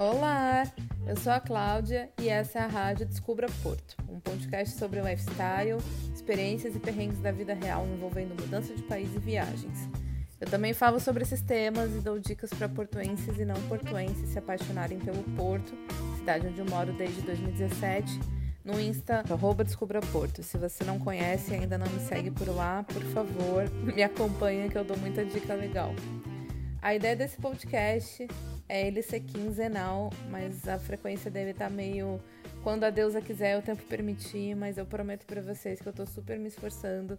Olá, eu sou a Cláudia e essa é a Rádio Descubra Porto, um podcast sobre lifestyle, experiências e perrengues da vida real envolvendo mudança de país e viagens. Eu também falo sobre esses temas e dou dicas para portuenses e não portuenses se apaixonarem pelo Porto, cidade onde eu moro desde 2017, no Insta, arroba Descubra Porto. Se você não conhece e ainda não me segue por lá, por favor, me acompanha que eu dou muita dica legal. A ideia desse podcast é ele ser quinzenal, mas a frequência dele tá meio quando a deusa quiser, o tempo permitir, mas eu prometo para vocês que eu tô super me esforçando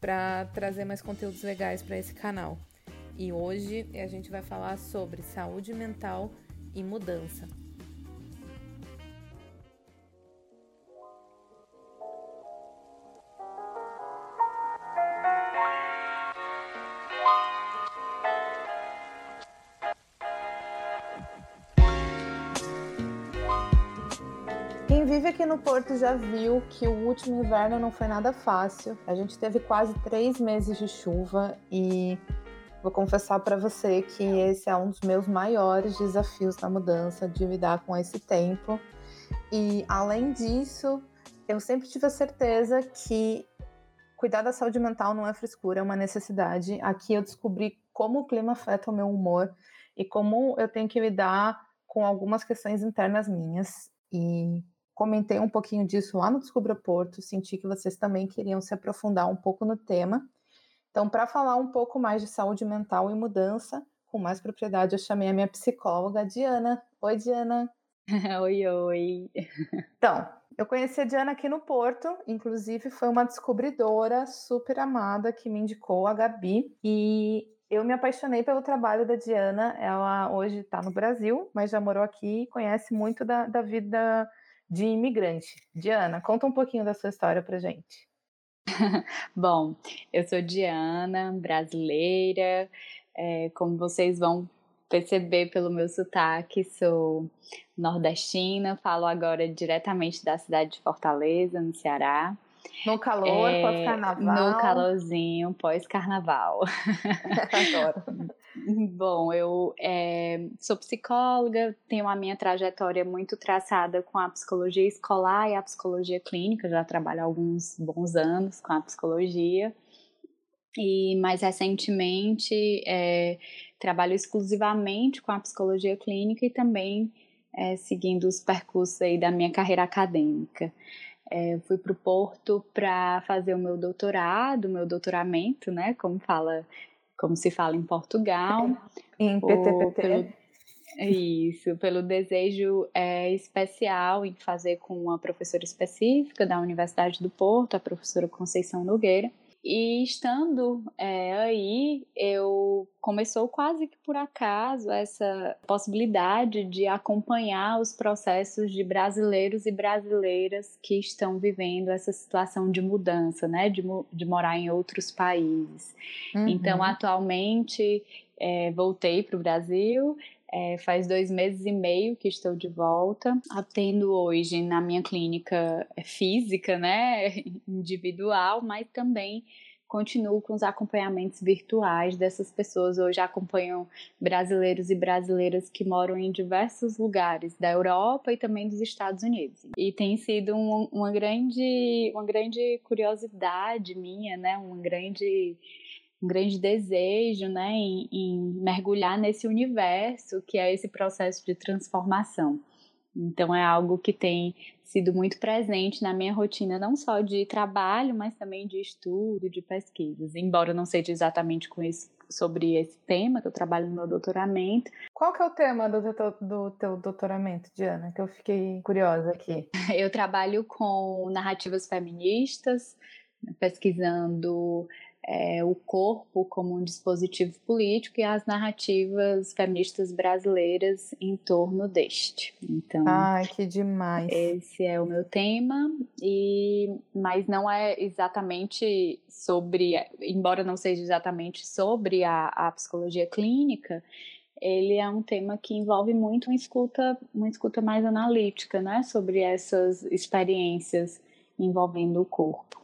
para trazer mais conteúdos legais para esse canal. E hoje a gente vai falar sobre saúde mental e mudança. Vive aqui no Porto já viu que o último inverno não foi nada fácil. A gente teve quase três meses de chuva e vou confessar para você que esse é um dos meus maiores desafios na mudança, de lidar com esse tempo. E além disso, eu sempre tive a certeza que cuidar da saúde mental não é frescura, é uma necessidade. Aqui eu descobri como o clima afeta o meu humor e como eu tenho que lidar com algumas questões internas minhas. E comentei um pouquinho disso lá no Descubra Porto, senti que vocês também queriam se aprofundar um pouco no tema. Então, para falar um pouco mais de saúde mental e mudança, com mais propriedade, eu chamei a minha psicóloga, Diana. Oi, Diana. oi, oi. Então, eu conheci a Diana aqui no Porto, inclusive foi uma descobridora super amada que me indicou a Gabi. E eu me apaixonei pelo trabalho da Diana. Ela hoje está no Brasil, mas já morou aqui e conhece muito da, da vida de imigrante. Diana, conta um pouquinho da sua história pra gente. Bom, eu sou Diana, brasileira. É, como vocês vão perceber pelo meu sotaque, sou nordestina, falo agora diretamente da cidade de Fortaleza, no Ceará. No calor, é, pós-carnaval. No calorzinho, pós-carnaval. Adoro. Bom, eu é, sou psicóloga, tenho a minha trajetória muito traçada com a psicologia escolar e a psicologia clínica, já trabalho há alguns bons anos com a psicologia. E mais recentemente é, trabalho exclusivamente com a psicologia clínica e também é, seguindo os percursos aí da minha carreira acadêmica. É, fui para o Porto para fazer o meu doutorado, meu doutoramento, né? Como fala como se fala em Portugal. Em PTPT. Pelo, isso, pelo desejo é, especial em fazer com uma professora específica da Universidade do Porto, a professora Conceição Nogueira. E estando é, aí, eu começou quase que por acaso essa possibilidade de acompanhar os processos de brasileiros e brasileiras que estão vivendo essa situação de mudança, né, de, de morar em outros países. Uhum. Então, atualmente, é, voltei para o Brasil é, faz dois meses e meio que estou de volta, atendo hoje na minha clínica física, né, individual, mas também continuo com os acompanhamentos virtuais dessas pessoas. Hoje acompanham brasileiros e brasileiras que moram em diversos lugares da Europa e também dos Estados Unidos. E tem sido um, uma grande, uma grande curiosidade minha, né, uma grande um grande desejo né, em, em, mergulhar nesse universo que é esse processo de transformação. Então é algo que tem sido muito presente na minha rotina, não só de trabalho, mas também de estudo, de pesquisas. Embora não seja exatamente com esse, sobre esse tema que eu trabalho no meu doutoramento. Qual que é o tema do teu, do teu doutoramento, Diana? Que eu fiquei curiosa aqui. Eu trabalho com narrativas feministas, pesquisando é, o corpo como um dispositivo político e as narrativas feministas brasileiras em torno deste. Então, ai, que demais! Esse é o meu tema e, mas não é exatamente sobre, embora não seja exatamente sobre a, a psicologia clínica. Ele é um tema que envolve muito uma escuta, uma escuta mais analítica, né, sobre essas experiências envolvendo o corpo.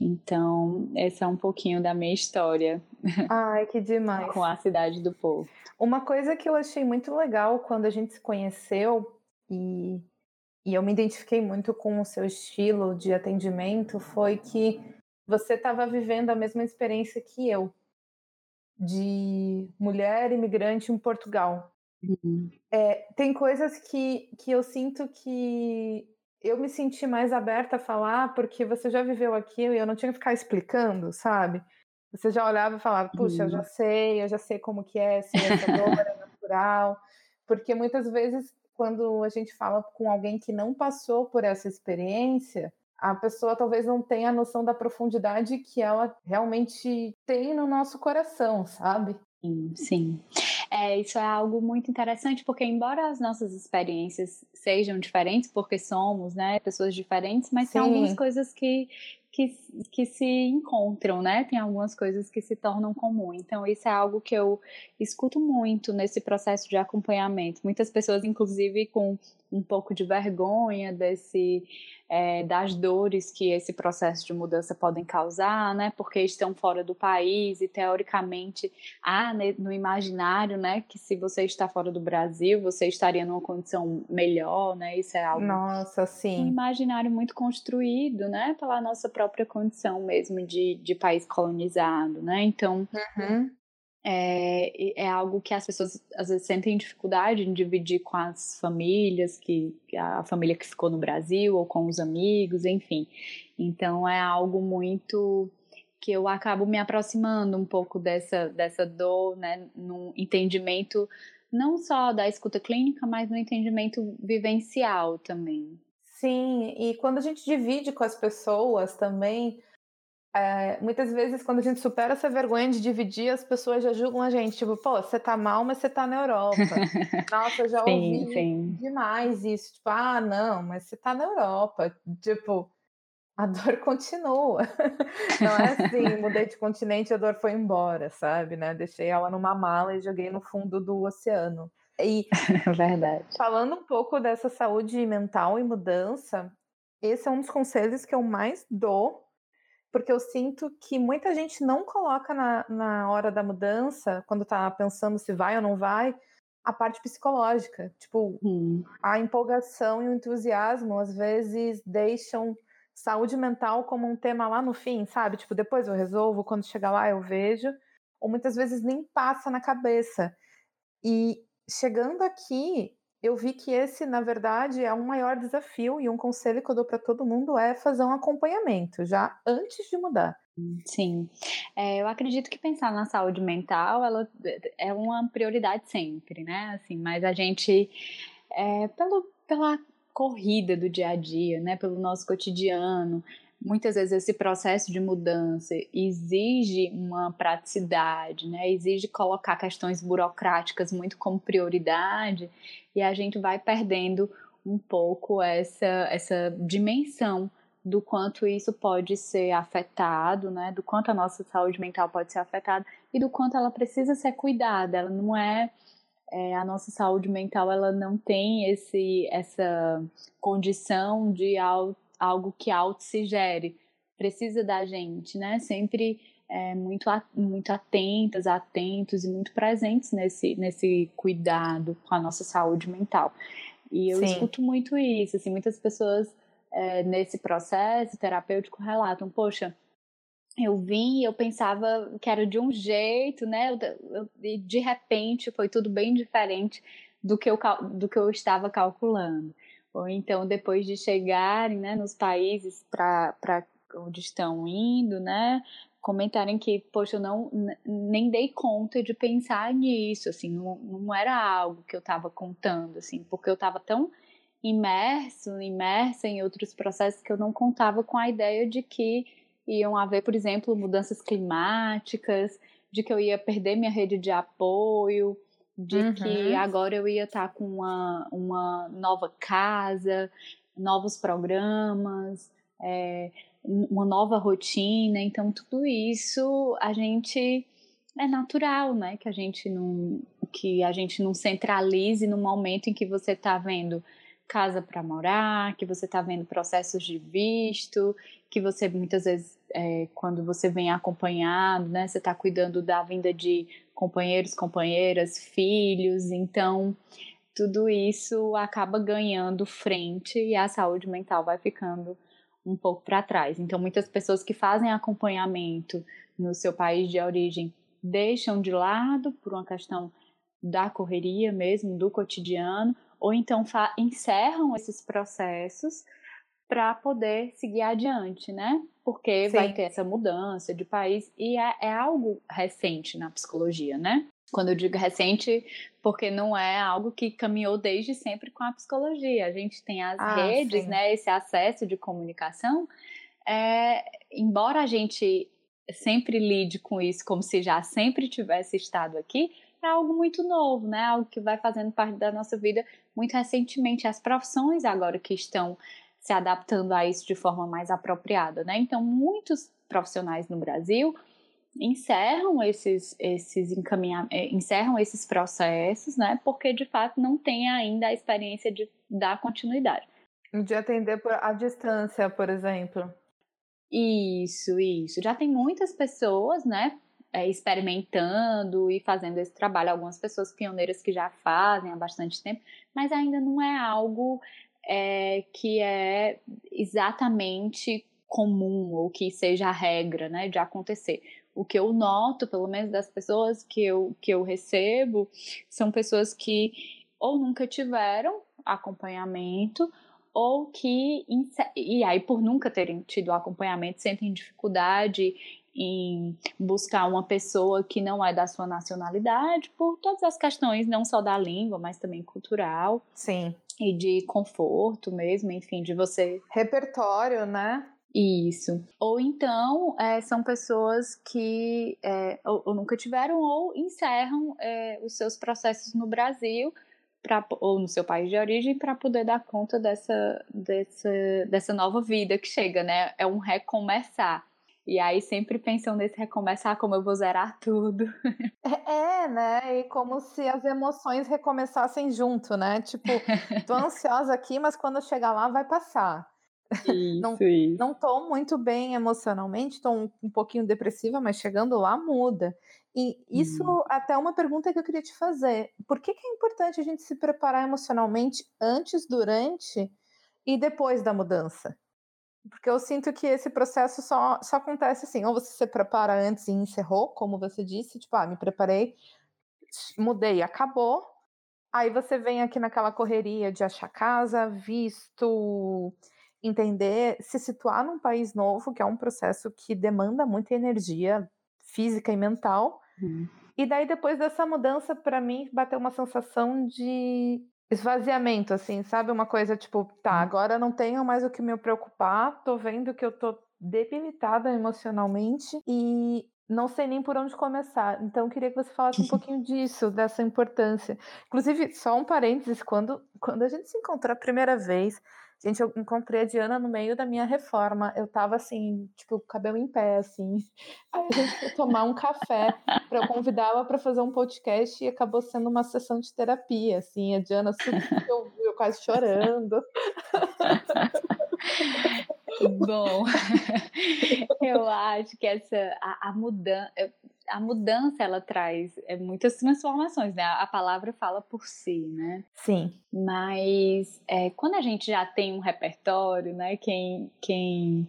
Então, essa é um pouquinho da minha história. Ai, que demais. com a cidade do povo. Uma coisa que eu achei muito legal quando a gente se conheceu e, e eu me identifiquei muito com o seu estilo de atendimento foi que você estava vivendo a mesma experiência que eu de mulher imigrante em Portugal. Uhum. É, tem coisas que, que eu sinto que eu me senti mais aberta a falar porque você já viveu aquilo e eu não tinha que ficar explicando, sabe? Você já olhava e falava, puxa, eu já uhum. sei, eu já sei como que é, se essa dor é natural. Porque muitas vezes, quando a gente fala com alguém que não passou por essa experiência, a pessoa talvez não tenha a noção da profundidade que ela realmente tem no nosso coração, sabe? Sim, sim. É, isso é algo muito interessante, porque embora as nossas experiências sejam diferentes, porque somos, né, pessoas diferentes, mas Sim. tem algumas coisas que, que, que se encontram, né? Tem algumas coisas que se tornam comum. Então, isso é algo que eu escuto muito nesse processo de acompanhamento. Muitas pessoas, inclusive, com um pouco de vergonha desse é, das dores que esse processo de mudança podem causar, né? Porque estão fora do país e teoricamente há né, no imaginário, né, que se você está fora do Brasil, você estaria numa condição melhor, né? Isso é algo Nossa, sim. um imaginário muito construído, né, pela nossa própria condição mesmo de, de país colonizado, né? Então, uhum é, é algo que as pessoas às vezes sentem dificuldade em dividir com as famílias, que a família que ficou no Brasil ou com os amigos, enfim. Então é algo muito que eu acabo me aproximando um pouco dessa, dessa dor, né, no entendimento não só da escuta clínica, mas no entendimento vivencial também. Sim, e quando a gente divide com as pessoas também, é, muitas vezes, quando a gente supera essa vergonha de dividir, as pessoas já julgam a gente, tipo, pô, você tá mal, mas você tá na Europa. Nossa, eu já sim, ouvi sim. demais isso. Tipo, ah, não, mas você tá na Europa. Tipo, a dor continua. Não é assim, mudei de continente, a dor foi embora, sabe, né? Deixei ela numa mala e joguei no fundo do oceano. E verdade. Falando um pouco dessa saúde mental e mudança, esse é um dos conselhos que eu mais dou porque eu sinto que muita gente não coloca na, na hora da mudança, quando tá pensando se vai ou não vai, a parte psicológica. Tipo, hum. a empolgação e o entusiasmo às vezes deixam saúde mental como um tema lá no fim, sabe? Tipo, depois eu resolvo, quando chegar lá eu vejo, ou muitas vezes nem passa na cabeça. E chegando aqui, eu vi que esse, na verdade, é um maior desafio e um conselho que eu dou para todo mundo é fazer um acompanhamento já antes de mudar. Sim, é, eu acredito que pensar na saúde mental ela é uma prioridade sempre, né? Assim, mas a gente, é, pelo, pela corrida do dia a dia, né? Pelo nosso cotidiano, muitas vezes esse processo de mudança exige uma praticidade, né? Exige colocar questões burocráticas muito como prioridade e a gente vai perdendo um pouco essa essa dimensão do quanto isso pode ser afetado, né? Do quanto a nossa saúde mental pode ser afetada e do quanto ela precisa ser cuidada. Ela não é, é a nossa saúde mental, ela não tem esse essa condição de auto algo que auto se gere, precisa da gente, né? Sempre é, muito, muito atentas, atentos e muito presentes nesse, nesse cuidado com a nossa saúde mental. E eu Sim. escuto muito isso, assim, muitas pessoas é, nesse processo terapêutico relatam, poxa, eu vim e eu pensava que era de um jeito, né? e de repente foi tudo bem diferente do que eu, do que eu estava calculando ou então depois de chegarem né, nos países para onde estão indo, né, comentarem que, poxa, eu não, nem dei conta de pensar nisso, assim, não, não era algo que eu estava contando, assim, porque eu estava tão imerso, imersa em outros processos que eu não contava com a ideia de que iam haver, por exemplo, mudanças climáticas, de que eu ia perder minha rede de apoio, de uhum. que agora eu ia estar tá com uma, uma nova casa, novos programas, é, uma nova rotina. Então, tudo isso a gente é natural, né? Que a gente não, que a gente não centralize no momento em que você está vendo casa para morar, que você está vendo processos de visto, que você muitas vezes é, quando você vem acompanhado, né? Você está cuidando da vinda de companheiros, companheiras, filhos, então tudo isso acaba ganhando frente e a saúde mental vai ficando um pouco para trás. Então, muitas pessoas que fazem acompanhamento no seu país de origem deixam de lado por uma questão da correria mesmo, do cotidiano, ou então encerram esses processos para poder seguir adiante, né? Porque Sim. vai ter essa mudança de país e é, é, algo recente na psicologia, né? Quando eu digo recente, porque não é algo que caminhou desde sempre com a psicologia. A gente tem as ah, redes, sim. né? Esse acesso de comunicação. É, embora a gente sempre lide com isso como se já sempre tivesse estado aqui, é algo muito novo, né? Algo que vai fazendo parte da nossa vida muito recentemente. As profissões agora que estão se adaptando a isso de forma mais apropriada, né? Então, muitos profissionais no Brasil encerram esses esses encaminhamentos, eh, encerram esses processos, né? Porque de fato não tem ainda a experiência de dar continuidade. De atender à distância, por exemplo. Isso, isso. Já tem muitas pessoas, né, é, experimentando e fazendo esse trabalho. Algumas pessoas pioneiras que já fazem há bastante tempo, mas ainda não é algo é, que é exatamente comum ou que seja a regra, né, de acontecer. O que eu noto, pelo menos das pessoas que eu, que eu recebo, são pessoas que ou nunca tiveram acompanhamento ou que, e aí por nunca terem tido acompanhamento, sentem dificuldade em buscar uma pessoa que não é da sua nacionalidade, por todas as questões, não só da língua, mas também cultural. Sim. E de conforto mesmo, enfim, de você. Repertório, né? Isso. Ou então é, são pessoas que é, ou, ou, nunca tiveram ou encerram é, os seus processos no Brasil pra, ou no seu país de origem para poder dar conta dessa, dessa, dessa nova vida que chega, né? É um recomeçar. E aí sempre pensam nesse recomeçar, como eu vou zerar tudo. É, é, né? E como se as emoções recomeçassem junto, né? Tipo, tô ansiosa aqui, mas quando chegar lá vai passar. Isso, não, isso. não tô muito bem emocionalmente, tô um, um pouquinho depressiva, mas chegando lá muda. E isso hum. até uma pergunta que eu queria te fazer. Por que, que é importante a gente se preparar emocionalmente antes, durante e depois da mudança? Porque eu sinto que esse processo só, só acontece assim, ou você se prepara antes e encerrou, como você disse, tipo, ah, me preparei, mudei, acabou. Aí você vem aqui naquela correria de achar casa, visto, entender, se situar num país novo, que é um processo que demanda muita energia física e mental. Uhum. E daí, depois dessa mudança, para mim, bateu uma sensação de esvaziamento, assim, sabe? Uma coisa tipo, tá, hum. agora não tenho mais o que me preocupar, tô vendo que eu tô debilitada emocionalmente e não sei nem por onde começar. Então, queria que você falasse um pouquinho disso, dessa importância. Inclusive, só um parênteses, quando, quando a gente se encontrou a primeira vez, Gente, eu encontrei a Diana no meio da minha reforma. Eu tava assim, tipo, cabelo em pé, assim. Aí a gente foi tomar um café para eu convidá-la para fazer um podcast e acabou sendo uma sessão de terapia, assim. A Diana eu, eu quase chorando. Bom, eu acho que essa a, a mudança a mudança ela traz é, muitas transformações, né? A palavra fala por si, né? Sim. Mas é, quando a gente já tem um repertório, né? Quem, quem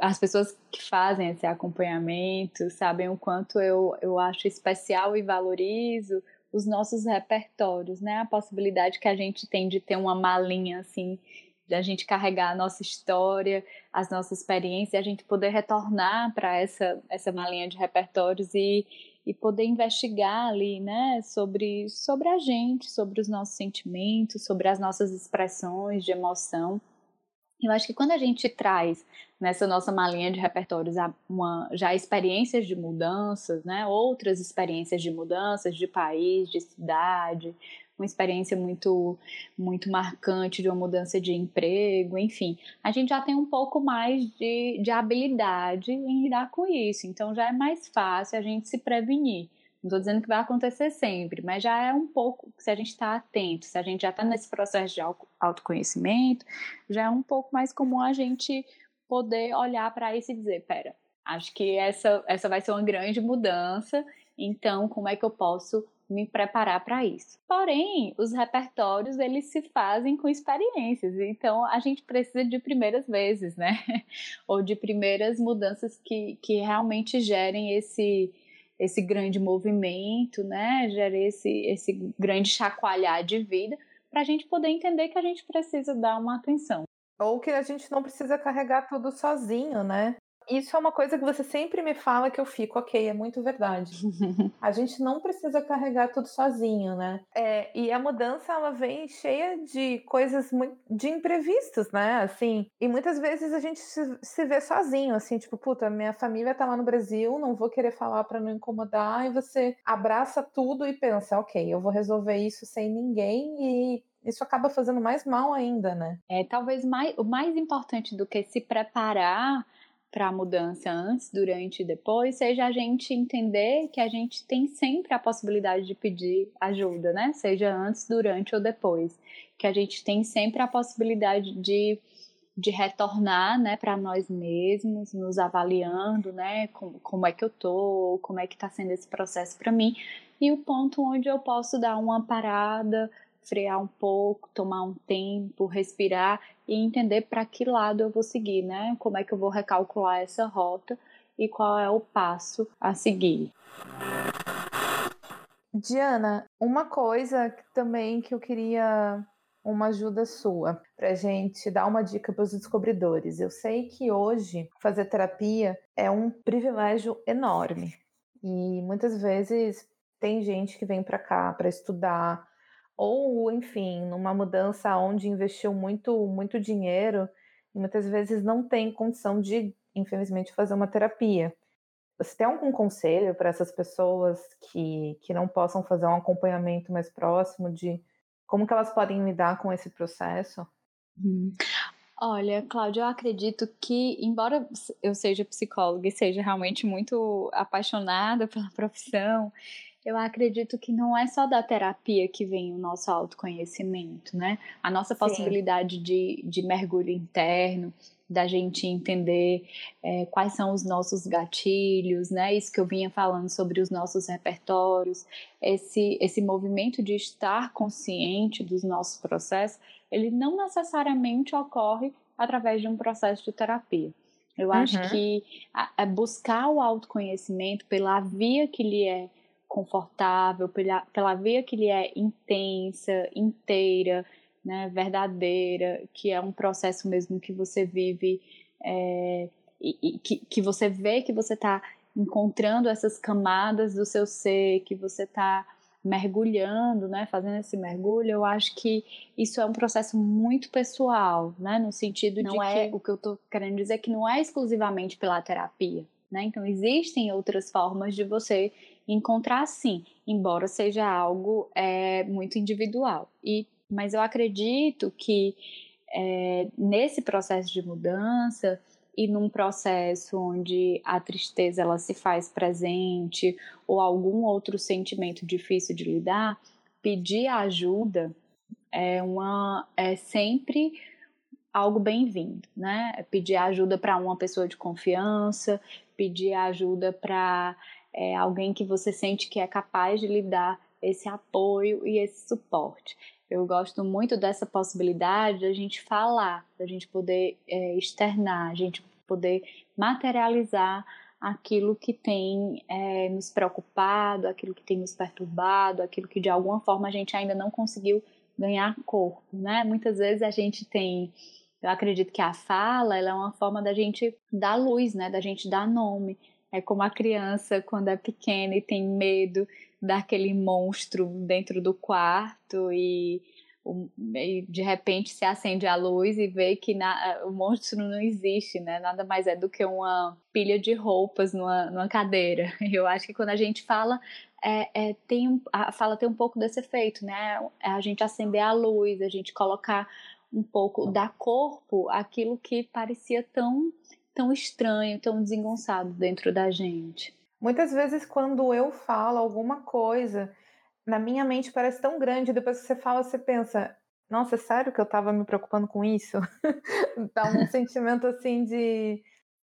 as pessoas que fazem esse acompanhamento sabem o quanto eu, eu acho especial e valorizo os nossos repertórios, né? A possibilidade que a gente tem de ter uma malinha assim da gente carregar a nossa história, as nossas experiências, e a gente poder retornar para essa, essa malinha de repertórios e, e poder investigar ali, né, sobre, sobre a gente, sobre os nossos sentimentos, sobre as nossas expressões de emoção. Eu acho que quando a gente traz nessa nossa malinha de repertórios uma, já experiências de mudanças, né, outras experiências de mudanças de país, de cidade, uma experiência muito, muito marcante de uma mudança de emprego, enfim, a gente já tem um pouco mais de, de habilidade em lidar com isso. Então já é mais fácil a gente se prevenir. Não estou dizendo que vai acontecer sempre, mas já é um pouco, se a gente está atento, se a gente já está nesse processo de autoconhecimento, já é um pouco mais comum a gente poder olhar para isso e dizer, pera, acho que essa, essa vai ser uma grande mudança, então como é que eu posso me preparar para isso. Porém, os repertórios eles se fazem com experiências, então a gente precisa de primeiras vezes, né? Ou de primeiras mudanças que, que realmente gerem esse esse grande movimento, né? Gerem esse esse grande chacoalhar de vida para a gente poder entender que a gente precisa dar uma atenção. Ou que a gente não precisa carregar tudo sozinho, né? Isso é uma coisa que você sempre me fala que eu fico, ok, é muito verdade. a gente não precisa carregar tudo sozinho, né? É, e a mudança, ela vem cheia de coisas muito, de imprevistos, né? Assim, e muitas vezes a gente se, se vê sozinho, assim, tipo, puta, minha família tá lá no Brasil, não vou querer falar para não incomodar, e você abraça tudo e pensa, ok, eu vou resolver isso sem ninguém e isso acaba fazendo mais mal ainda, né? É, talvez mais, o mais importante do que se preparar para a mudança antes, durante e depois, seja a gente entender que a gente tem sempre a possibilidade de pedir ajuda, né? Seja antes, durante ou depois. Que a gente tem sempre a possibilidade de, de retornar, né, para nós mesmos, nos avaliando, né, como, como é que eu tô, como é que está sendo esse processo para mim, e o ponto onde eu posso dar uma parada, frear um pouco, tomar um tempo, respirar e entender para que lado eu vou seguir, né? Como é que eu vou recalcular essa rota e qual é o passo a seguir. Diana, uma coisa também que eu queria uma ajuda sua para gente dar uma dica para os descobridores. Eu sei que hoje fazer terapia é um privilégio enorme e muitas vezes tem gente que vem para cá para estudar, ou enfim, numa mudança onde investiu muito, muito dinheiro e muitas vezes não tem condição de, infelizmente, fazer uma terapia. Você tem algum conselho para essas pessoas que, que não possam fazer um acompanhamento mais próximo de como que elas podem lidar com esse processo? Hum. Olha, Cláudia, eu acredito que, embora eu seja psicóloga e seja realmente muito apaixonada pela profissão, eu acredito que não é só da terapia que vem o nosso autoconhecimento, né? A nossa Sim. possibilidade de, de mergulho interno, da gente entender é, quais são os nossos gatilhos, né? Isso que eu vinha falando sobre os nossos repertórios, esse, esse movimento de estar consciente dos nossos processos, ele não necessariamente ocorre através de um processo de terapia. Eu uhum. acho que a, a buscar o autoconhecimento pela via que lhe é confortável, pela, pela via que ele é intensa, inteira, né, verdadeira, que é um processo mesmo que você vive é, e, e que, que você vê que você está encontrando essas camadas do seu ser, que você está mergulhando, né, fazendo esse mergulho, eu acho que isso é um processo muito pessoal, né, no sentido não de é, que o que eu estou querendo dizer é que não é exclusivamente pela terapia, né, então existem outras formas de você encontrar sim, embora seja algo é, muito individual. E, mas eu acredito que é, nesse processo de mudança e num processo onde a tristeza ela se faz presente ou algum outro sentimento difícil de lidar, pedir ajuda é uma é sempre algo bem-vindo, né? Pedir ajuda para uma pessoa de confiança, pedir ajuda para é, alguém que você sente que é capaz de lhe dar esse apoio e esse suporte. Eu gosto muito dessa possibilidade da gente falar, da gente poder é, externar, a gente poder materializar aquilo que tem é, nos preocupado, aquilo que tem nos perturbado, aquilo que de alguma forma a gente ainda não conseguiu ganhar corpo, né? Muitas vezes a gente tem, eu acredito que a fala ela é uma forma da gente dar luz, né? Da gente dar nome, é como a criança, quando é pequena e tem medo daquele monstro dentro do quarto e, e de repente se acende a luz e vê que na, o monstro não existe, né? Nada mais é do que uma pilha de roupas numa, numa cadeira. Eu acho que quando a gente fala, é, é, tem, a fala tem um pouco desse efeito, né? É a gente acender a luz, a gente colocar um pouco, dar corpo àquilo que parecia tão tão estranho, tão desengonçado dentro da gente. Muitas vezes, quando eu falo alguma coisa, na minha mente parece tão grande, depois que você fala, você pensa, nossa, é sério que eu estava me preocupando com isso? Dá um sentimento assim de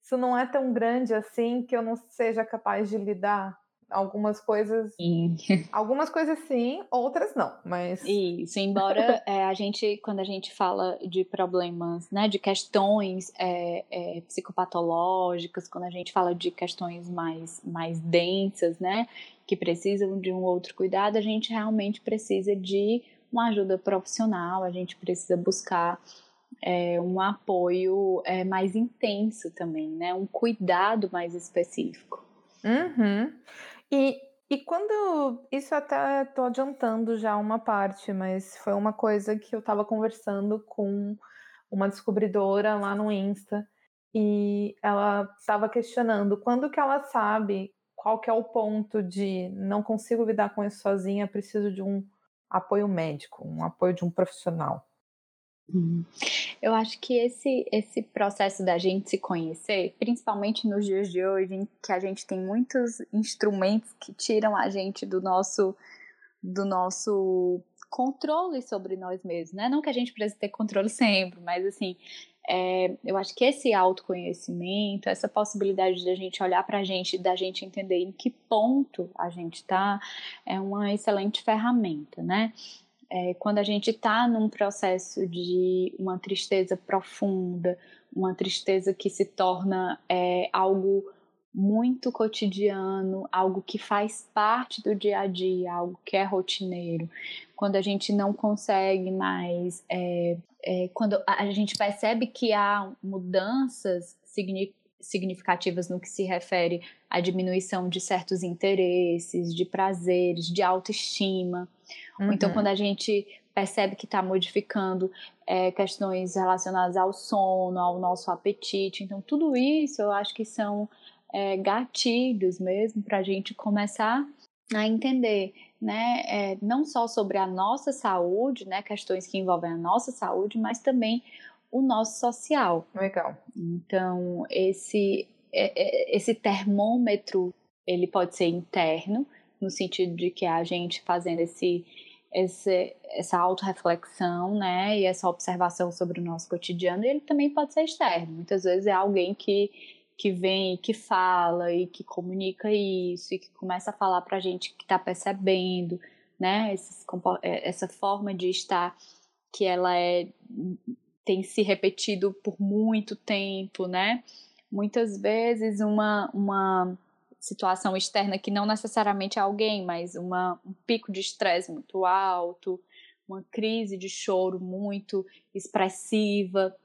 isso não é tão grande assim que eu não seja capaz de lidar. Algumas coisas. Sim. Algumas coisas sim, outras não, mas. Isso, embora é, a gente, quando a gente fala de problemas, né, de questões é, é, psicopatológicas, quando a gente fala de questões mais, mais densas, né, que precisam de um outro cuidado, a gente realmente precisa de uma ajuda profissional, a gente precisa buscar é, um apoio é, mais intenso também, né? Um cuidado mais específico. Uhum. E, e quando. Isso até estou adiantando já uma parte, mas foi uma coisa que eu estava conversando com uma descobridora lá no Insta e ela estava questionando quando que ela sabe qual que é o ponto de não consigo lidar com isso sozinha, preciso de um apoio médico, um apoio de um profissional. Uhum. Eu acho que esse, esse processo da gente se conhecer, principalmente nos dias de hoje, em que a gente tem muitos instrumentos que tiram a gente do nosso, do nosso controle sobre nós mesmos, né? Não que a gente precise ter controle sempre, mas assim, é, eu acho que esse autoconhecimento, essa possibilidade de a gente olhar para a gente, da gente entender em que ponto a gente está, é uma excelente ferramenta, né? É, quando a gente está num processo de uma tristeza profunda, uma tristeza que se torna é, algo muito cotidiano, algo que faz parte do dia a dia, algo que é rotineiro. Quando a gente não consegue mais, é, é, quando a gente percebe que há mudanças significativas no que se refere à diminuição de certos interesses, de prazeres, de autoestima Uhum. Então, uhum. quando a gente percebe que está modificando é, questões relacionadas ao sono, ao nosso apetite. Então, tudo isso eu acho que são é, gatilhos mesmo para a gente começar a entender, né, é, não só sobre a nossa saúde, né, questões que envolvem a nossa saúde, mas também o nosso social. Legal. Então, esse, é, é, esse termômetro, ele pode ser interno, no sentido de que a gente fazendo esse, esse essa autorreflexão, né, e essa observação sobre o nosso cotidiano, ele também pode ser externo. Muitas vezes é alguém que que vem, que fala e que comunica isso e que começa a falar para a gente que está percebendo, né, esses, é, essa forma de estar que ela é tem se repetido por muito tempo, né? Muitas vezes uma uma situação externa que não necessariamente é alguém, mas uma, um pico de estresse muito alto, uma crise de choro muito expressiva.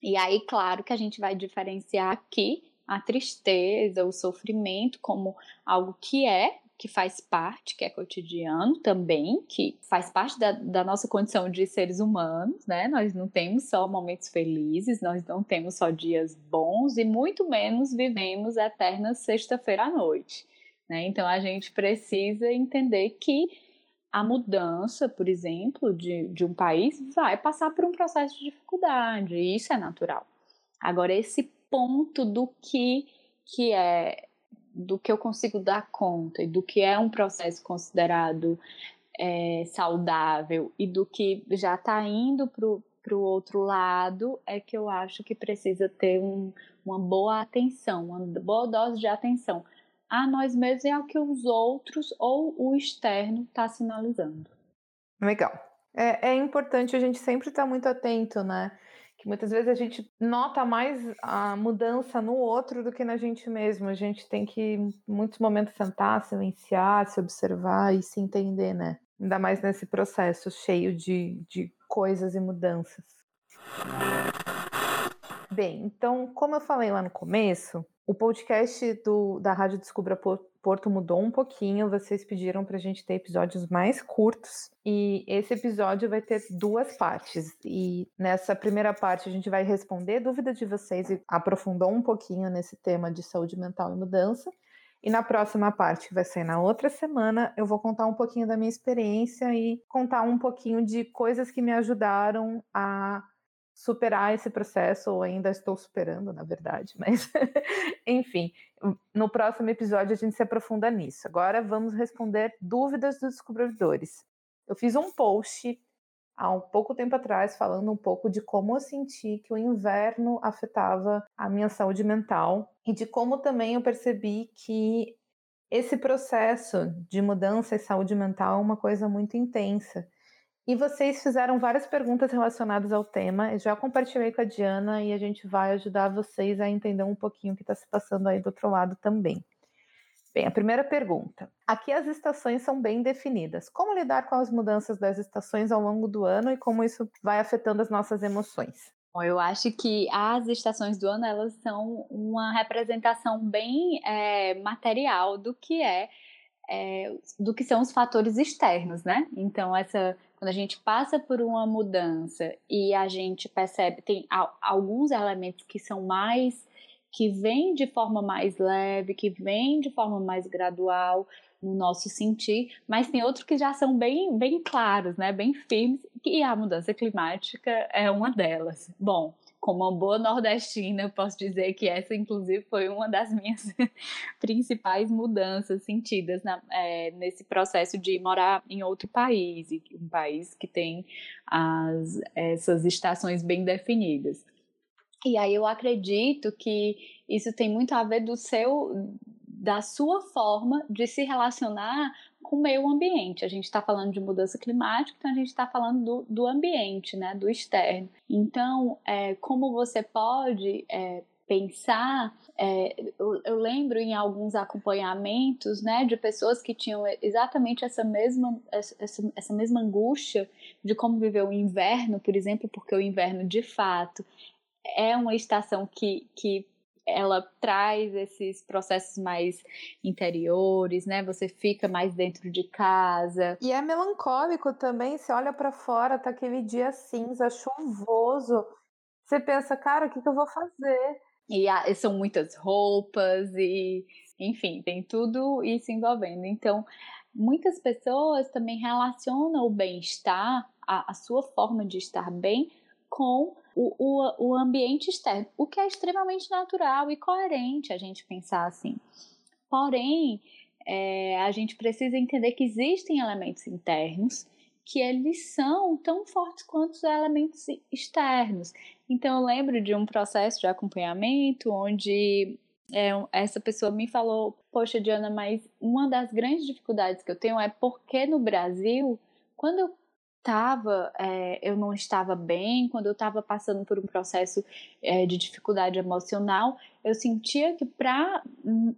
E aí, claro que a gente vai diferenciar aqui a tristeza, o sofrimento como algo que é que faz parte, que é cotidiano também, que faz parte da, da, nossa condição de seres humanos, né? Nós não temos só momentos felizes, nós não temos só dias bons e muito menos vivemos eterna sexta-feira à noite, né? Então a gente precisa entender que a mudança, por exemplo, de, de um país vai passar por um processo de dificuldade, e isso é natural. Agora, esse ponto do que, que é do que eu consigo dar conta e do que é um processo considerado é, saudável e do que já está indo para o outro lado, é que eu acho que precisa ter um, uma boa atenção, uma boa dose de atenção a nós mesmos e ao que os outros ou o externo está sinalizando. Legal. É, é importante a gente sempre estar tá muito atento, né? Muitas vezes a gente nota mais a mudança no outro do que na gente mesmo. A gente tem que, em muitos momentos, sentar, silenciar, se observar e se entender, né? Ainda mais nesse processo cheio de, de coisas e mudanças. Bem, então, como eu falei lá no começo, o podcast do, da Rádio Descubra Porto mudou um pouquinho. Vocês pediram para a gente ter episódios mais curtos. E esse episódio vai ter duas partes. E nessa primeira parte a gente vai responder dúvidas de vocês e aprofundou um pouquinho nesse tema de saúde mental e mudança. E na próxima parte, que vai ser na outra semana, eu vou contar um pouquinho da minha experiência e contar um pouquinho de coisas que me ajudaram a superar esse processo, ou ainda estou superando, na verdade, mas enfim, no próximo episódio a gente se aprofunda nisso. Agora vamos responder dúvidas dos descobridores. Eu fiz um post há um pouco tempo atrás falando um pouco de como eu senti que o inverno afetava a minha saúde mental e de como também eu percebi que esse processo de mudança e saúde mental é uma coisa muito intensa. E vocês fizeram várias perguntas relacionadas ao tema. Eu já compartilhei com a Diana e a gente vai ajudar vocês a entender um pouquinho o que está se passando aí do outro lado também. Bem, a primeira pergunta. Aqui as estações são bem definidas. Como lidar com as mudanças das estações ao longo do ano e como isso vai afetando as nossas emoções? Bom, eu acho que as estações do ano elas são uma representação bem é, material do que é, é, do que são os fatores externos, né? Então essa quando a gente passa por uma mudança e a gente percebe tem alguns elementos que são mais que vêm de forma mais leve, que vêm de forma mais gradual no nosso sentir, mas tem outros que já são bem, bem claros, né, bem firmes, e a mudança climática é uma delas. Bom, como uma boa nordestina, eu posso dizer que essa, inclusive, foi uma das minhas principais mudanças sentidas na, é, nesse processo de morar em outro país, um país que tem as, essas estações bem definidas. E aí eu acredito que isso tem muito a ver do seu da sua forma de se relacionar com o meio ambiente. A gente está falando de mudança climática, então a gente está falando do, do ambiente, né, do externo. Então, é, como você pode é, pensar, é, eu, eu, lembro em alguns acompanhamentos, né, de pessoas que tinham exatamente essa mesma, essa, essa mesma angústia de como viver o inverno, por exemplo, porque o inverno de fato é uma estação que, que ela traz esses processos mais interiores, né? Você fica mais dentro de casa. E é melancólico também, você olha para fora, tá aquele dia cinza, chuvoso. Você pensa, cara, o que, que eu vou fazer? E, e são muitas roupas e, enfim, tem tudo isso envolvendo. Então, muitas pessoas também relacionam o bem-estar, a, a sua forma de estar bem, com o, o, o ambiente externo, o que é extremamente natural e coerente a gente pensar assim. Porém, é, a gente precisa entender que existem elementos internos que eles são tão fortes quanto os elementos externos. Então, eu lembro de um processo de acompanhamento onde é, essa pessoa me falou: Poxa, Diana, mas uma das grandes dificuldades que eu tenho é porque no Brasil, quando eu estava, é, eu não estava bem, quando eu estava passando por um processo é, de dificuldade emocional, eu sentia que para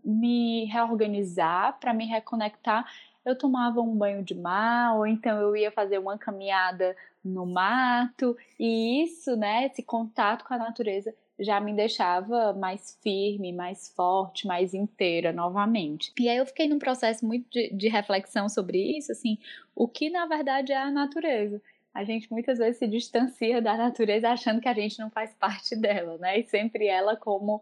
me reorganizar, para me reconectar, eu tomava um banho de mar, ou então eu ia fazer uma caminhada no mato, e isso, né, esse contato com a natureza já me deixava mais firme, mais forte, mais inteira novamente. E aí eu fiquei num processo muito de, de reflexão sobre isso, assim, o que na verdade é a natureza a gente muitas vezes se distancia da natureza achando que a gente não faz parte dela, né? E sempre ela como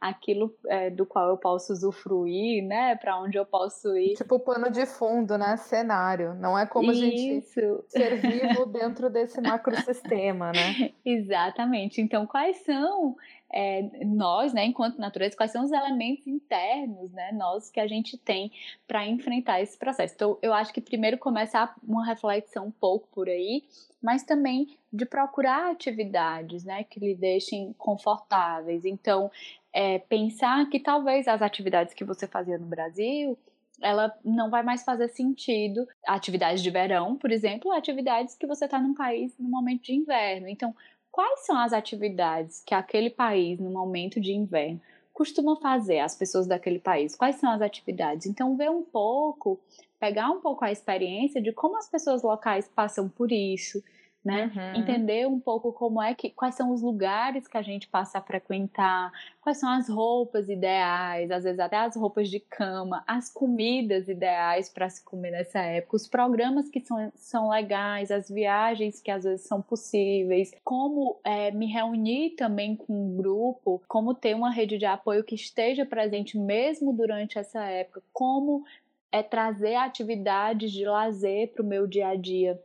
aquilo é, do qual eu posso usufruir, né? Para onde eu posso ir. Tipo pano de fundo, né? Cenário. Não é como Isso. a gente ser vivo dentro desse macrosistema, né? Exatamente. Então, quais são é, nós, né, enquanto natureza, quais são os elementos internos, né, nós que a gente tem para enfrentar esse processo. Então, eu acho que primeiro começar uma reflexão um pouco por aí, mas também de procurar atividades, né, que lhe deixem confortáveis. Então, é, pensar que talvez as atividades que você fazia no Brasil ela não vai mais fazer sentido. Atividades de verão, por exemplo, atividades que você está num país no momento de inverno. Então, quais são as atividades que aquele país, no momento de inverno, costuma fazer, as pessoas daquele país? Quais são as atividades? Então, ver um pouco, pegar um pouco a experiência de como as pessoas locais passam por isso, né? Uhum. Entender um pouco como é que quais são os lugares que a gente passa a frequentar, quais são as roupas ideais, às vezes até as roupas de cama, as comidas ideais para se comer nessa época, os programas que são, são legais, as viagens que às vezes são possíveis, como é, me reunir também com um grupo, como ter uma rede de apoio que esteja presente mesmo durante essa época, como é trazer atividades de lazer para o meu dia a dia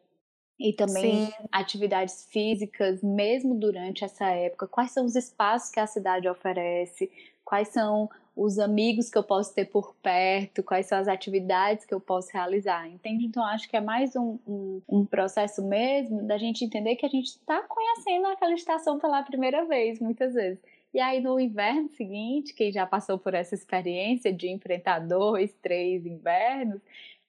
e também Sim. atividades físicas, mesmo durante essa época. Quais são os espaços que a cidade oferece? Quais são os amigos que eu posso ter por perto, quais são as atividades que eu posso realizar, entende? Então acho que é mais um, um, um processo mesmo da gente entender que a gente está conhecendo aquela estação pela primeira vez, muitas vezes. E aí no inverno seguinte, quem já passou por essa experiência de enfrentar dois, três invernos,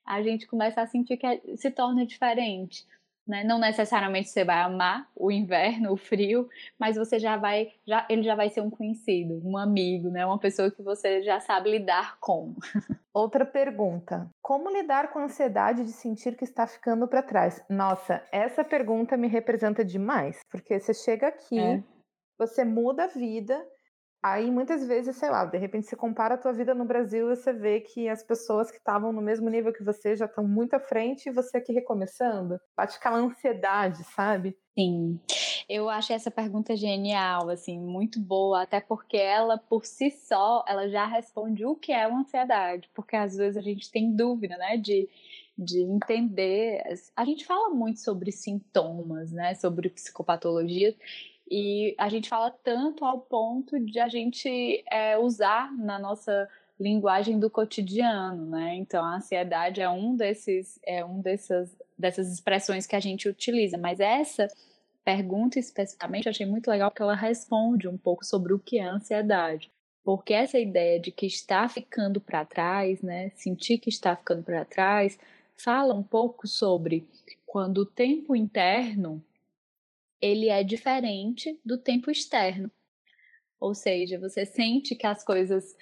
a gente começa a sentir que é, se torna diferente. Né? Não necessariamente você vai amar o inverno, o frio, mas você já vai, já, ele já vai ser um conhecido, um amigo, né? Uma pessoa que você já sabe lidar com. Outra pergunta: como lidar com a ansiedade de sentir que está ficando para trás? Nossa, essa pergunta me representa demais, porque você chega aqui, é. você muda a vida, Aí muitas vezes, sei lá, de repente você compara a tua vida no Brasil e você vê que as pessoas que estavam no mesmo nível que você já estão muito à frente e você aqui recomeçando. Bate aquela ansiedade, sabe? Sim. Eu acho essa pergunta genial, assim, muito boa, até porque ela por si só, ela já responde o que é uma ansiedade, porque às vezes a gente tem dúvida, né, de de entender. A gente fala muito sobre sintomas, né, sobre psicopatologia, e a gente fala tanto ao ponto de a gente é, usar na nossa linguagem do cotidiano, né? Então a ansiedade é um desses, é um dessas, dessas expressões que a gente utiliza. Mas essa pergunta especificamente eu achei muito legal porque ela responde um pouco sobre o que é ansiedade. Porque essa ideia de que está ficando para trás, né? Sentir que está ficando para trás, fala um pouco sobre quando o tempo interno ele é diferente do tempo externo. Ou seja, você sente que as coisas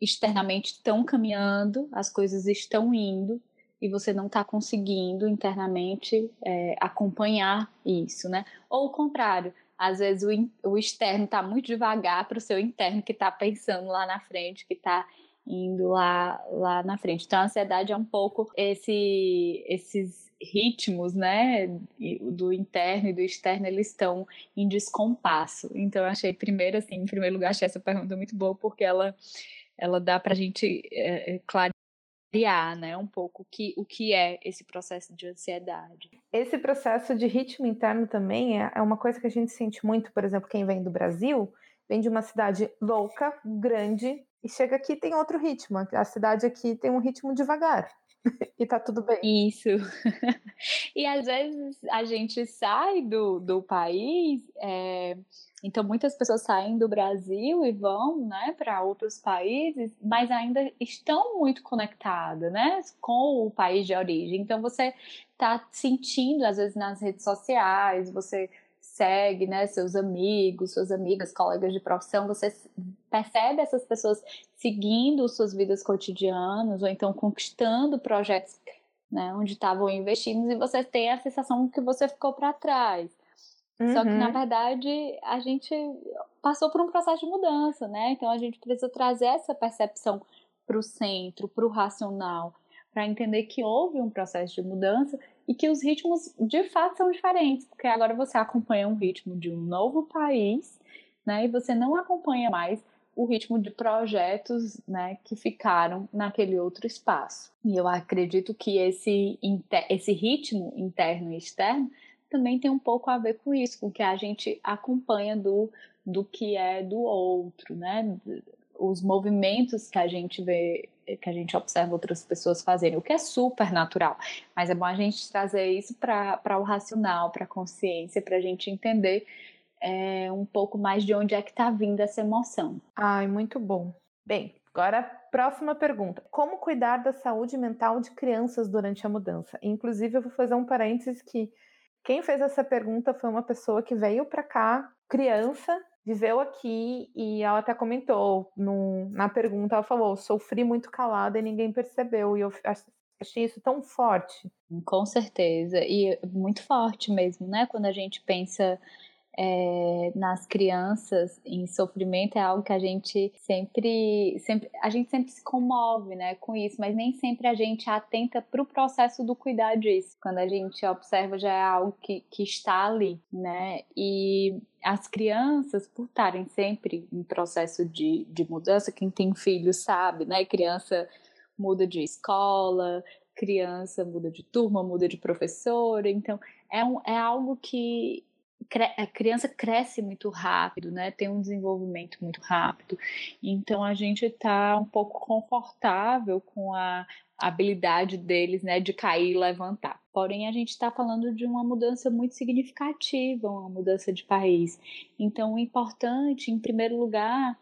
externamente estão caminhando, as coisas estão indo e você não está conseguindo internamente é, acompanhar isso, né? Ou o contrário, às vezes o, o externo está muito devagar para o seu interno que está pensando lá na frente, que está indo lá, lá na frente. Então a ansiedade é um pouco esse, esses ritmos, né, do interno e do externo, eles estão em descompasso. Então, eu achei, primeiro, assim, em primeiro lugar, achei essa pergunta muito boa, porque ela, ela dá para a gente é, clarear, né, um pouco que, o que é esse processo de ansiedade. Esse processo de ritmo interno também é, é uma coisa que a gente sente muito, por exemplo, quem vem do Brasil, vem de uma cidade louca, grande, e chega aqui tem outro ritmo. A cidade aqui tem um ritmo devagar. E tá tudo bem. Isso. e às vezes a gente sai do, do país, é, então muitas pessoas saem do Brasil e vão né, para outros países, mas ainda estão muito conectadas né, com o país de origem. Então você tá sentindo, às vezes, nas redes sociais, você segue, né, seus amigos, suas amigas, colegas de profissão, você percebe essas pessoas seguindo suas vidas cotidianas ou então conquistando projetos, né, onde estavam investindo e você tem a sensação que você ficou para trás. Uhum. Só que na uhum. verdade a gente passou por um processo de mudança, né? Então a gente precisa trazer essa percepção para o centro, para o racional, para entender que houve um processo de mudança e que os ritmos de fato são diferentes, porque agora você acompanha um ritmo de um novo país, né, e você não acompanha mais o ritmo de projetos, né, que ficaram naquele outro espaço. E eu acredito que esse esse ritmo interno e externo também tem um pouco a ver com isso, com o que a gente acompanha do do que é do outro, né? Os movimentos que a gente vê que a gente observa outras pessoas fazerem, o que é super natural. Mas é bom a gente trazer isso para o racional, para a consciência, para a gente entender é, um pouco mais de onde é que está vindo essa emoção. Ai, muito bom. Bem, agora próxima pergunta. Como cuidar da saúde mental de crianças durante a mudança? Inclusive, eu vou fazer um parênteses que quem fez essa pergunta foi uma pessoa que veio para cá criança viveu aqui e ela até comentou no, na pergunta, ela falou, sofri muito calada e ninguém percebeu, e eu achei isso tão forte. Com certeza, e muito forte mesmo, né? Quando a gente pensa é, nas crianças em sofrimento é algo que a gente sempre, sempre a gente sempre se comove né, com isso, mas nem sempre a gente atenta para o processo do cuidar disso. Quando a gente observa já é algo que, que está ali, né? E as crianças, por estarem sempre em processo de, de mudança, quem tem filho sabe, né? Criança muda de escola, criança muda de turma, muda de professora, então é, um, é algo que a criança cresce muito rápido, né? Tem um desenvolvimento muito rápido. Então a gente está um pouco confortável com a habilidade deles, né, de cair e levantar. Porém, a gente está falando de uma mudança muito significativa, uma mudança de país. Então, o importante, em primeiro lugar,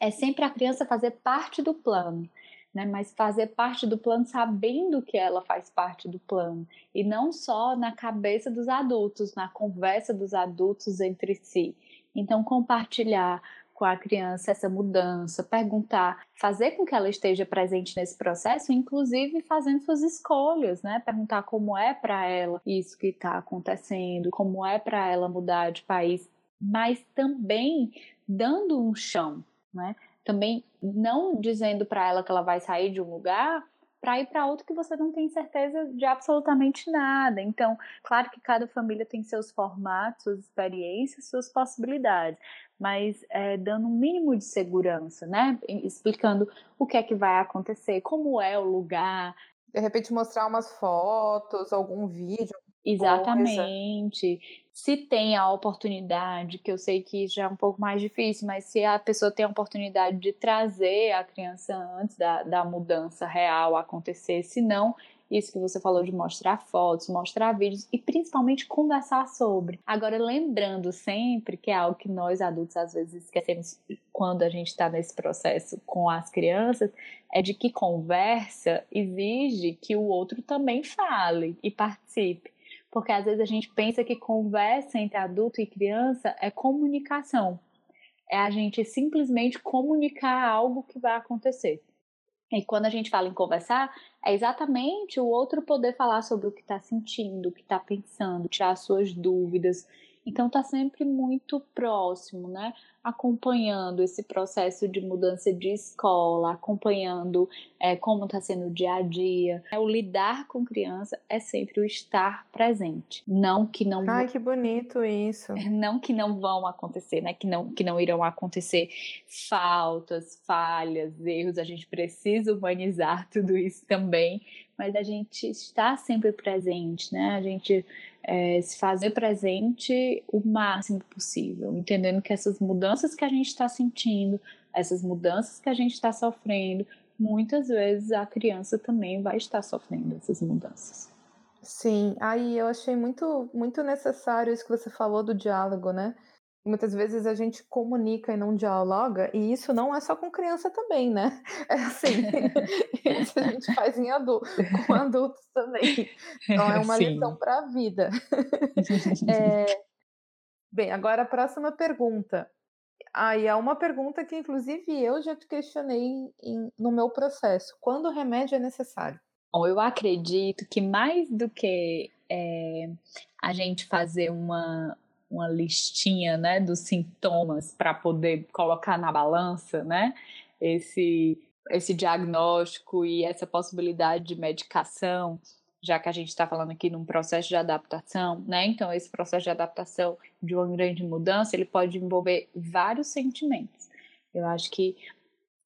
é sempre a criança fazer parte do plano né? Mas fazer parte do plano sabendo que ela faz parte do plano e não só na cabeça dos adultos, na conversa dos adultos entre si. Então, compartilhar com a criança essa mudança, perguntar, fazer com que ela esteja presente nesse processo, inclusive fazendo suas escolhas, né? Perguntar como é para ela isso que está acontecendo, como é para ela mudar de país, mas também dando um chão, né? Também não dizendo para ela que ela vai sair de um lugar para ir para outro que você não tem certeza de absolutamente nada. Então, claro que cada família tem seus formatos, suas experiências, suas possibilidades, mas é, dando um mínimo de segurança, né? Explicando o que é que vai acontecer, como é o lugar. De repente mostrar umas fotos, algum vídeo, Exatamente. Coisa. Se tem a oportunidade, que eu sei que já é um pouco mais difícil, mas se a pessoa tem a oportunidade de trazer a criança antes da, da mudança real acontecer, se não, isso que você falou de mostrar fotos, mostrar vídeos e principalmente conversar sobre. Agora, lembrando sempre que é algo que nós adultos às vezes esquecemos quando a gente está nesse processo com as crianças, é de que conversa exige que o outro também fale e participe porque às vezes a gente pensa que conversa entre adulto e criança é comunicação. É a gente simplesmente comunicar algo que vai acontecer. E quando a gente fala em conversar, é exatamente o outro poder falar sobre o que está sentindo, o que está pensando, tirar suas dúvidas. Então está sempre muito próximo, né? acompanhando esse processo de mudança de escola, acompanhando é, como está sendo o dia a dia. O lidar com criança é sempre o estar presente, não que não. Ai, que bonito isso. Não que não vão acontecer, né? Que não que não irão acontecer faltas, falhas, erros. A gente precisa humanizar tudo isso também, mas a gente está sempre presente, né? A gente é, se fazer presente o máximo possível, entendendo que essas mudanças que a gente está sentindo, essas mudanças que a gente está sofrendo, muitas vezes a criança também vai estar sofrendo essas mudanças. Sim, aí eu achei muito, muito necessário isso que você falou do diálogo, né? Muitas vezes a gente comunica e não dialoga, e isso não é só com criança também, né? É assim, isso a gente faz em adulto, com adultos também. Então é uma Sim. lição para a vida. É... Bem, agora a próxima pergunta. Aí ah, é uma pergunta que, inclusive, eu já te questionei em, no meu processo. Quando o remédio é necessário? Bom, eu acredito que mais do que é, a gente fazer uma, uma listinha, né, dos sintomas para poder colocar na balança, né, esse esse diagnóstico e essa possibilidade de medicação, já que a gente está falando aqui num processo de adaptação, né? Então esse processo de adaptação de uma grande mudança, ele pode envolver vários sentimentos. Eu acho que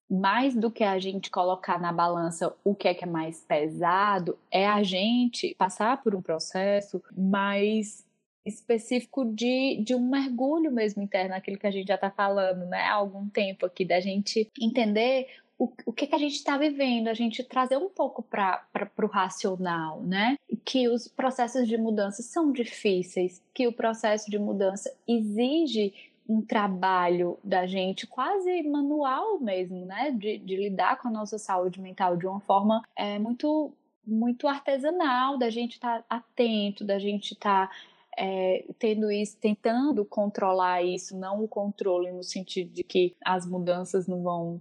mais do que a gente colocar na balança o que é que é mais pesado, é a gente passar por um processo mais específico de, de um mergulho mesmo interno, aquilo que a gente já está falando, né, há algum tempo aqui, da gente entender o, o que, que a gente está vivendo, a gente trazer um pouco para o racional, né? Que os processos de mudança são difíceis, que o processo de mudança exige um trabalho da gente quase manual mesmo, né? De, de lidar com a nossa saúde mental de uma forma é, muito muito artesanal, da gente estar tá atento, da gente estar tá é, tendo isso, tentando controlar isso, não o controle no sentido de que as mudanças não vão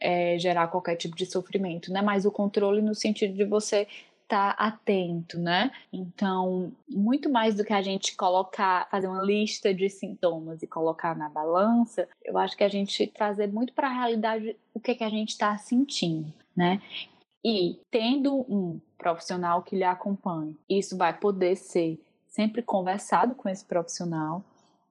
é, gerar qualquer tipo de sofrimento, né? Mas o controle no sentido de você estar tá atento, né? Então, muito mais do que a gente colocar, fazer uma lista de sintomas e colocar na balança, eu acho que a gente trazer muito para a realidade o que, que a gente está sentindo, né? E tendo um profissional que lhe acompanhe, isso vai poder ser sempre conversado com esse profissional,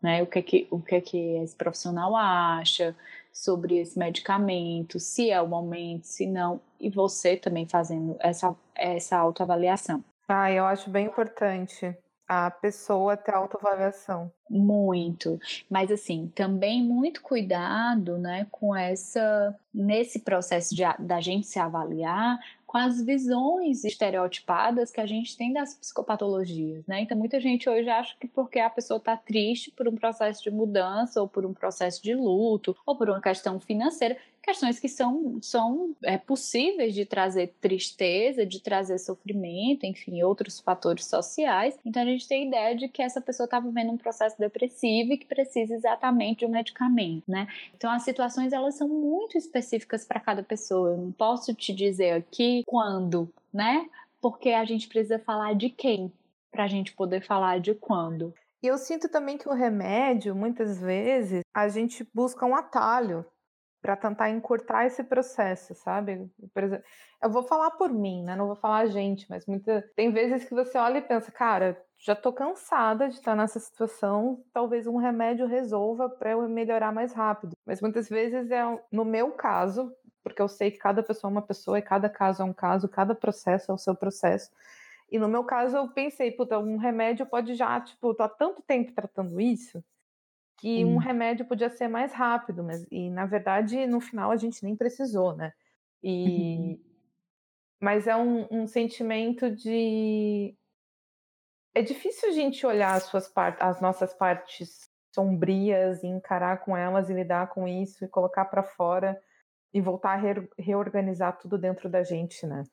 né? O que é que, o que, é que esse profissional acha sobre esse medicamento, se é o momento, se não, e você também fazendo essa, essa autoavaliação. Ah, eu acho bem importante a pessoa ter autoavaliação. Muito. Mas assim, também muito cuidado, né, com essa nesse processo de, da gente se avaliar, com as visões estereotipadas que a gente tem das psicopatologias, né? Então muita gente hoje acha que porque a pessoa está triste por um processo de mudança ou por um processo de luto ou por uma questão financeira, questões que são, são é, possíveis de trazer tristeza, de trazer sofrimento, enfim, outros fatores sociais. Então a gente tem a ideia de que essa pessoa está vivendo um processo depressivo e que precisa exatamente de um medicamento, né? Então as situações elas são muito específicas para cada pessoa. Eu não posso te dizer aqui quando, né? Porque a gente precisa falar de quem para a gente poder falar de quando. E eu sinto também que o remédio, muitas vezes, a gente busca um atalho para tentar encurtar esse processo, sabe? Por exemplo, eu vou falar por mim, né? Não vou falar a gente, mas muita tem vezes que você olha e pensa, cara, já tô cansada de estar nessa situação, talvez um remédio resolva para eu melhorar mais rápido. Mas muitas vezes é no meu caso, porque eu sei que cada pessoa é uma pessoa e cada caso é um caso, cada processo é o seu processo. E no meu caso eu pensei, puta, um remédio pode já, tipo, tô há tanto tempo tratando isso, que hum. um remédio podia ser mais rápido, mas e na verdade no final a gente nem precisou, né? E uhum. mas é um, um, sentimento de é difícil a gente olhar as suas partes, as nossas partes sombrias e encarar com elas e lidar com isso e colocar para fora e voltar a re reorganizar tudo dentro da gente, né?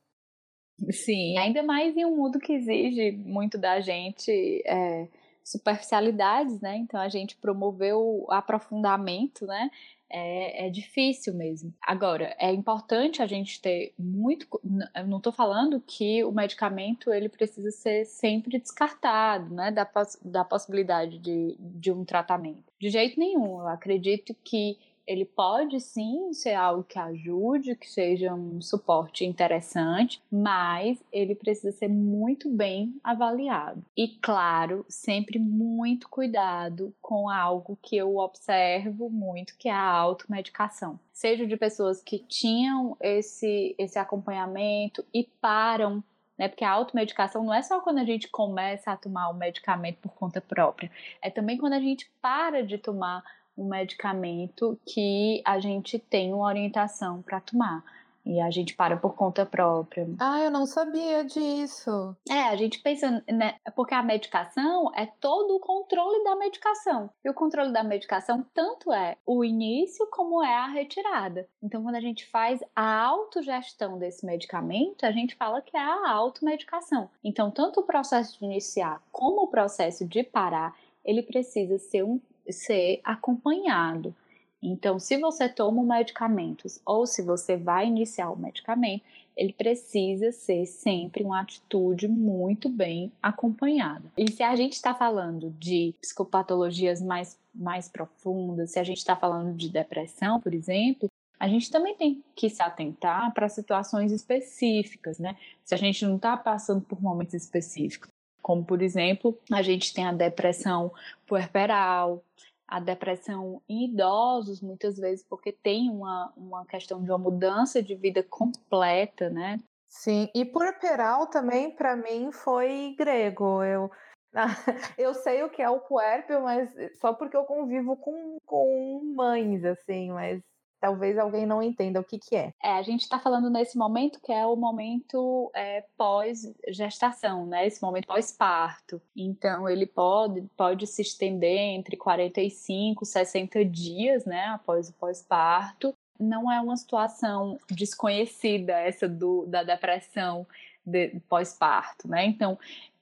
Sim, ainda mais em um mundo que exige muito da gente. É superficialidades, né? Então a gente promoveu o aprofundamento, né? É, é, difícil mesmo. Agora, é importante a gente ter muito. Eu não estou falando que o medicamento ele precisa ser sempre descartado, né? Da, da possibilidade de, de um tratamento. De jeito nenhum. Eu acredito que ele pode sim ser algo que ajude, que seja um suporte interessante, mas ele precisa ser muito bem avaliado. E claro, sempre muito cuidado com algo que eu observo muito, que é a automedicação. Seja de pessoas que tinham esse, esse acompanhamento e param né? Porque a automedicação não é só quando a gente começa a tomar o medicamento por conta própria, é também quando a gente para de tomar um medicamento que a gente tem uma orientação para tomar. E a gente para por conta própria. Ah, eu não sabia disso. É, a gente pensa, né? Porque a medicação é todo o controle da medicação. E o controle da medicação tanto é o início como é a retirada. Então, quando a gente faz a autogestão desse medicamento, a gente fala que é a automedicação. Então, tanto o processo de iniciar como o processo de parar, ele precisa ser um ser acompanhado. Então, se você toma medicamentos ou se você vai iniciar o medicamento, ele precisa ser sempre uma atitude muito bem acompanhada. E se a gente está falando de psicopatologias mais, mais profundas, se a gente está falando de depressão, por exemplo, a gente também tem que se atentar para situações específicas, né? Se a gente não está passando por momentos específicos, como por exemplo, a gente tem a depressão puerperal, a depressão em idosos, muitas vezes, porque tem uma, uma questão de uma mudança de vida completa, né? Sim, e puerperal também, para mim, foi grego. Eu, eu sei o que é o puérpero, mas só porque eu convivo com, com mães, assim, mas talvez alguém não entenda o que, que é. É, a gente está falando nesse momento que é o momento é, pós-gestação, né? Esse momento pós-parto. Então, ele pode, pode se estender entre 45 e 60 dias, né? Após o pós-parto. Não é uma situação desconhecida essa do, da depressão de, pós-parto, né? Então,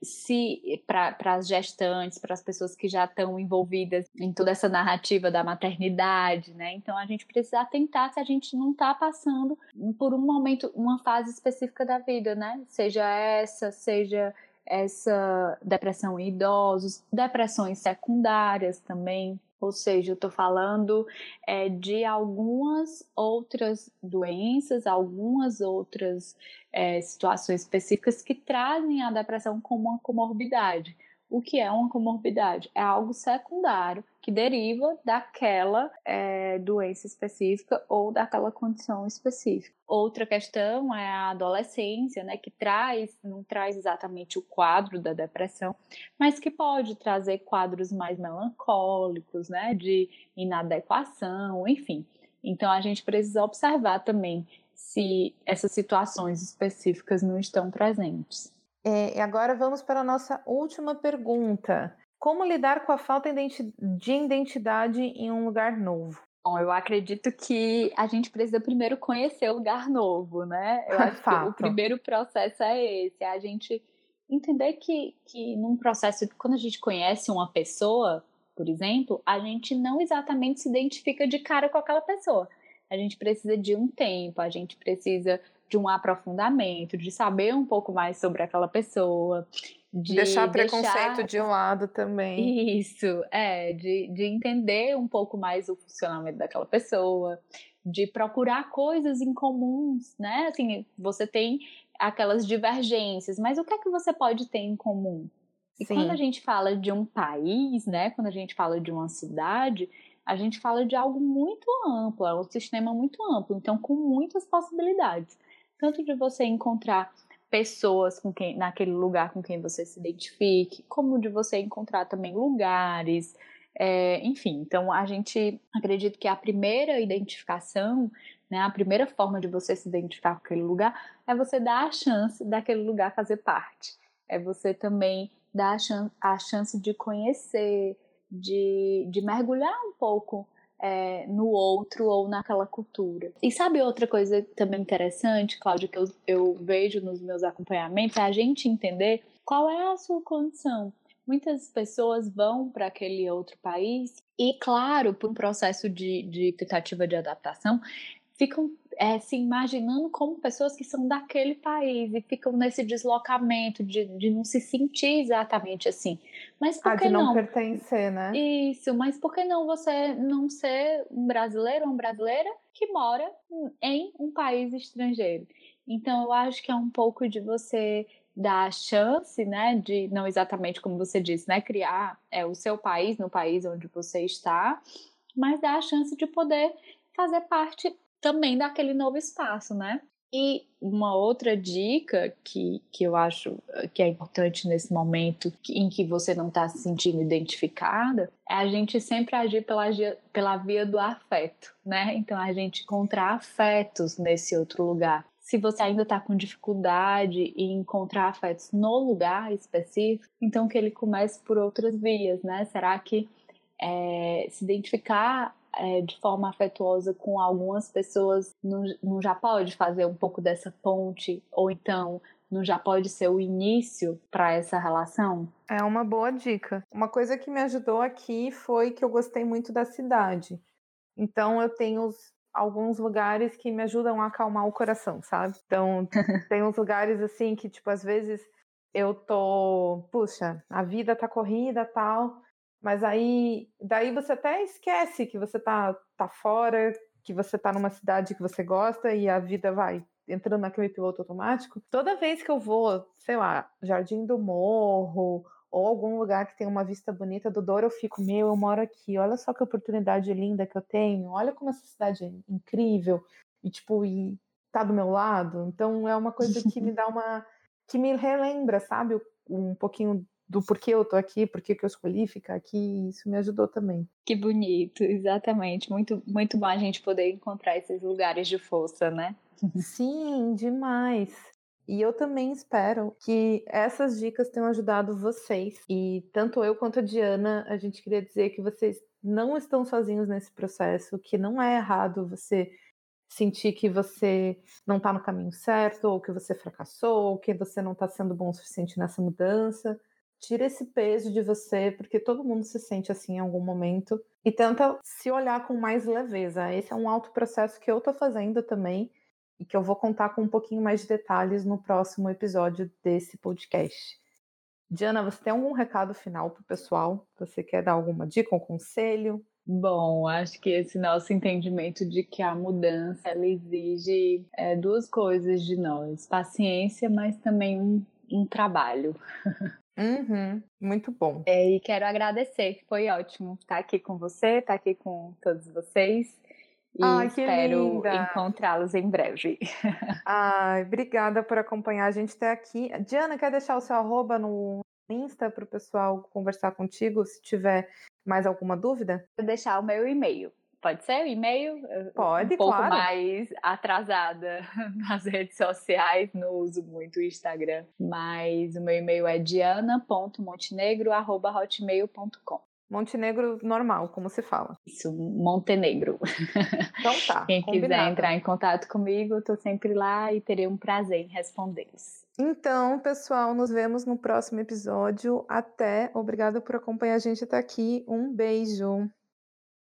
se para as gestantes, para as pessoas que já estão envolvidas em toda essa narrativa da maternidade, né? Então a gente precisa atentar se a gente não está passando por um momento, uma fase específica da vida, né? Seja essa, seja essa depressão em idosos, depressões secundárias também, ou seja, eu estou falando é, de algumas outras doenças, algumas outras é, situações específicas que trazem a depressão como uma comorbidade. O que é uma comorbidade. É algo secundário que deriva daquela é, doença específica ou daquela condição específica. Outra questão é a adolescência, né, que traz, não traz exatamente o quadro da depressão, mas que pode trazer quadros mais melancólicos, né, de inadequação, enfim. Então a gente precisa observar também se essas situações específicas não estão presentes. É, e agora vamos para a nossa última pergunta. Como lidar com a falta de identidade em um lugar novo? Bom, eu acredito que a gente precisa primeiro conhecer o lugar novo, né? Eu acho que o primeiro processo é esse, é a gente entender que, que num processo, quando a gente conhece uma pessoa, por exemplo, a gente não exatamente se identifica de cara com aquela pessoa. A gente precisa de um tempo, a gente precisa de um aprofundamento, de saber um pouco mais sobre aquela pessoa. De deixar preconceito deixar... de um lado também. Isso, é, de, de entender um pouco mais o funcionamento daquela pessoa, de procurar coisas em comuns, né? Assim, você tem aquelas divergências, mas o que é que você pode ter em comum? E Sim. quando a gente fala de um país, né? Quando a gente fala de uma cidade, a gente fala de algo muito amplo, é um sistema muito amplo, então com muitas possibilidades tanto de você encontrar pessoas com quem naquele lugar com quem você se identifique, como de você encontrar também lugares, é, enfim. Então a gente acredita que a primeira identificação, né, a primeira forma de você se identificar com aquele lugar é você dar a chance daquele lugar fazer parte. É você também dar a chance, a chance de conhecer, de, de mergulhar um pouco é, no outro ou naquela cultura. E sabe outra coisa também interessante, Cláudia, que eu, eu vejo nos meus acompanhamentos, é a gente entender qual é a sua condição. Muitas pessoas vão para aquele outro país e, claro, por um processo de, de tentativa de adaptação, ficam é, se imaginando como pessoas que são daquele país e ficam nesse deslocamento de, de não se sentir exatamente assim. Mas por ah, que de não? não pertencer, né? Isso, mas por que não você não ser um brasileiro ou uma brasileira que mora em um país estrangeiro? Então eu acho que é um pouco de você dar a chance, né, de não exatamente como você disse, né, criar é, o seu país no país onde você está, mas dar a chance de poder fazer parte também daquele novo espaço, né? E uma outra dica que, que eu acho eh, que é importante nesse momento em que você não está se sentindo identificada é a gente sempre agir pela, pela via do afeto, né? Então a gente encontrar afetos nesse outro lugar. Se você ainda está com dificuldade em encontrar afetos no lugar específico, então que ele comece por outras vias, né? Será que é, se identificar é, de forma afetuosa com algumas pessoas não, não já pode fazer um pouco dessa ponte? Ou então não já pode ser o início para essa relação? É uma boa dica. Uma coisa que me ajudou aqui foi que eu gostei muito da cidade. Então eu tenho os, alguns lugares que me ajudam a acalmar o coração, sabe? Então tem uns lugares assim que tipo às vezes eu tô, puxa, a vida tá corrida, tal, mas aí, daí você até esquece que você tá, tá fora, que você tá numa cidade que você gosta e a vida vai entrando naquele piloto automático. Toda vez que eu vou, sei lá, Jardim do Morro ou algum lugar que tem uma vista bonita do Douro, eu fico, meu, eu moro aqui, olha só que oportunidade linda que eu tenho, olha como essa cidade é incrível, e tipo, e tá do meu lado. Então é uma coisa que me dá uma. que me relembra, sabe, um pouquinho do porquê eu tô aqui, porquê que eu escolhi ficar aqui, isso me ajudou também. Que bonito, exatamente. Muito, muito bom a gente poder encontrar esses lugares de força, né? Sim, demais. E eu também espero que essas dicas tenham ajudado vocês. E tanto eu quanto a Diana, a gente queria dizer que vocês não estão sozinhos nesse processo, que não é errado você sentir que você não está no caminho certo, ou que você fracassou, ou que você não está sendo bom o suficiente nessa mudança tira esse peso de você, porque todo mundo se sente assim em algum momento, e tenta se olhar com mais leveza. Esse é um alto processo que eu tô fazendo também, e que eu vou contar com um pouquinho mais de detalhes no próximo episódio desse podcast. Diana, você tem algum recado final para o pessoal? Você quer dar alguma dica, um conselho? Bom, acho que esse nosso entendimento de que a mudança ela exige é, duas coisas de nós: paciência, mas também um, um trabalho. Uhum, muito bom. É, e quero agradecer, foi ótimo estar aqui com você, estar aqui com todos vocês. E Ai, espero encontrá-los em breve. Ai, obrigada por acompanhar a gente até aqui. Diana, quer deixar o seu arroba no Insta para o pessoal conversar contigo se tiver mais alguma dúvida? Vou deixar o meu e-mail. Pode ser o e-mail? Pode, um pouco claro. mais atrasada nas redes sociais, não uso muito o Instagram, mas o meu e-mail é diana.montenegro@hotmail.com. Montenegro normal, como se fala. Isso, Montenegro. Então tá. Quem combinado. quiser entrar em contato comigo, eu tô sempre lá e terei um prazer em respondê-los. Então, pessoal, nos vemos no próximo episódio. Até. Obrigada por acompanhar a gente até aqui. Um beijo.